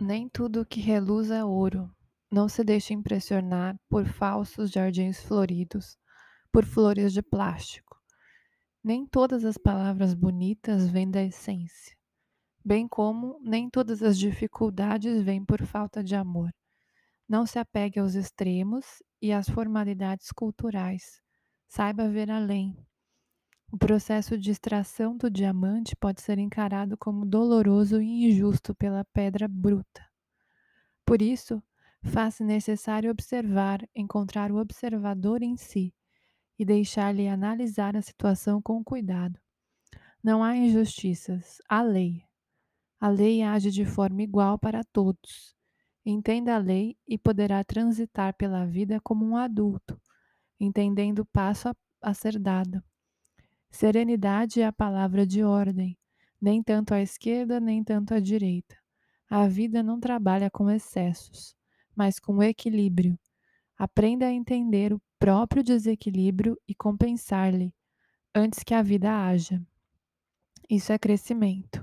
Nem tudo que reluz é ouro. Não se deixe impressionar por falsos jardins floridos, por flores de plástico. Nem todas as palavras bonitas vêm da essência, bem como nem todas as dificuldades vêm por falta de amor. Não se apegue aos extremos e às formalidades culturais. Saiba ver além. O processo de extração do diamante pode ser encarado como doloroso e injusto pela pedra bruta. Por isso, faz-se necessário observar, encontrar o observador em si e deixar-lhe analisar a situação com cuidado. Não há injustiças, há lei. A lei age de forma igual para todos. Entenda a lei e poderá transitar pela vida como um adulto, entendendo o passo a, a ser dado Serenidade é a palavra de ordem, nem tanto à esquerda, nem tanto à direita. A vida não trabalha com excessos, mas com equilíbrio. Aprenda a entender o próprio desequilíbrio e compensar-lhe antes que a vida haja. Isso é crescimento.